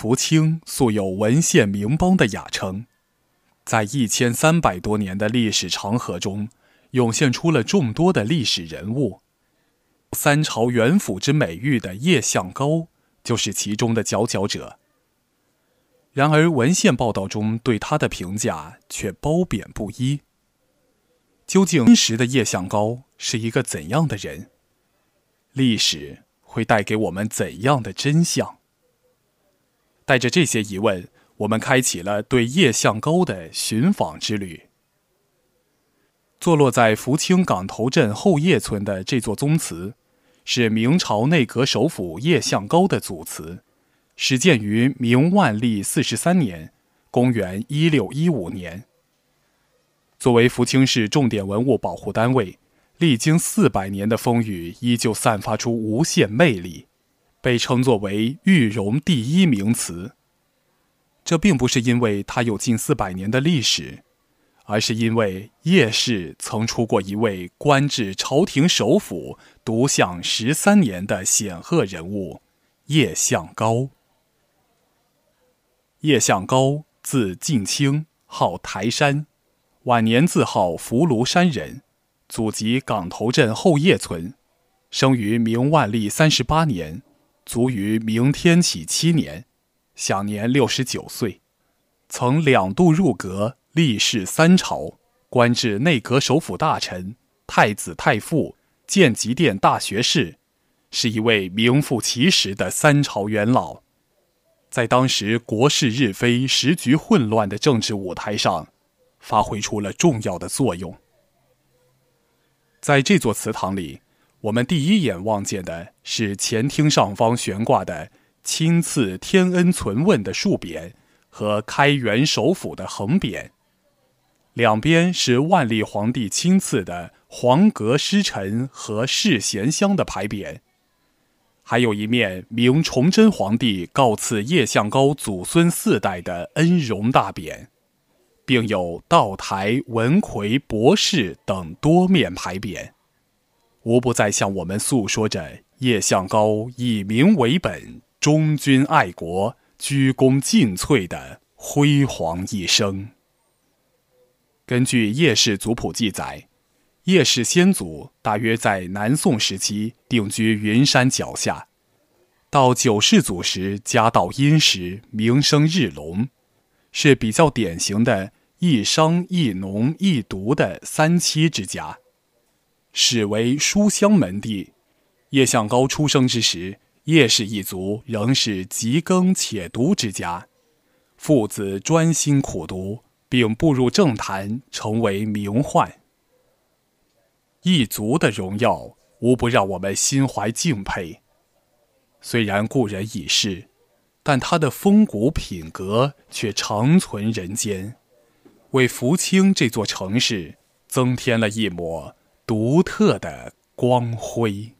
福清素有文献名邦的雅称，在一千三百多年的历史长河中，涌现出了众多的历史人物。三朝元辅之美誉的叶向高就是其中的佼佼者。然而，文献报道中对他的评价却褒贬不一。究竟真实的叶向高是一个怎样的人？历史会带给我们怎样的真相？带着这些疑问，我们开启了对叶向高的寻访之旅。坐落在福清港头镇后叶村的这座宗祠，是明朝内阁首辅叶向高的祖祠，始建于明万历四十三年（公元一六一五年）。作为福清市重点文物保护单位，历经四百年的风雨，依旧散发出无限魅力，被称作为“玉容第一名词”。这并不是因为它有近四百年的历史。而是因为叶氏曾出过一位官至朝廷首辅、独享十三年的显赫人物叶向高。叶向高字敬清，号台山，晚年自号福庐山人，祖籍港头镇后叶村，生于明万历三十八年，卒于明天启七年，享年六十九岁，曾两度入阁。历仕三朝，官至内阁首辅大臣、太子太傅、建极殿大学士，是一位名副其实的三朝元老，在当时国事日非、时局混乱的政治舞台上，发挥出了重要的作用。在这座祠堂里，我们第一眼望见的是前厅上方悬挂的“亲赐天恩存问”的竖匾和“开元首府”的横匾。两边是万历皇帝亲赐的皇格师臣和世贤香的牌匾，还有一面明崇祯皇帝告赐叶向高祖孙四代的恩荣大匾，并有道台、文魁、博士等多面牌匾，无不在向我们诉说着叶向高以民为本、忠君爱国、鞠躬尽瘁的辉煌一生。根据叶氏族谱记载，叶氏先祖大约在南宋时期定居云山脚下，到九世祖时家道殷实，名声日隆，是比较典型的一商一农一读的三妻之家，始为书香门第。叶向高出生之时，叶氏一族仍是极耕且读之家，父子专心苦读。并步入政坛，成为名宦。一族的荣耀，无不让我们心怀敬佩。虽然故人已逝，但他的风骨品格却长存人间，为福清这座城市增添了一抹独特的光辉。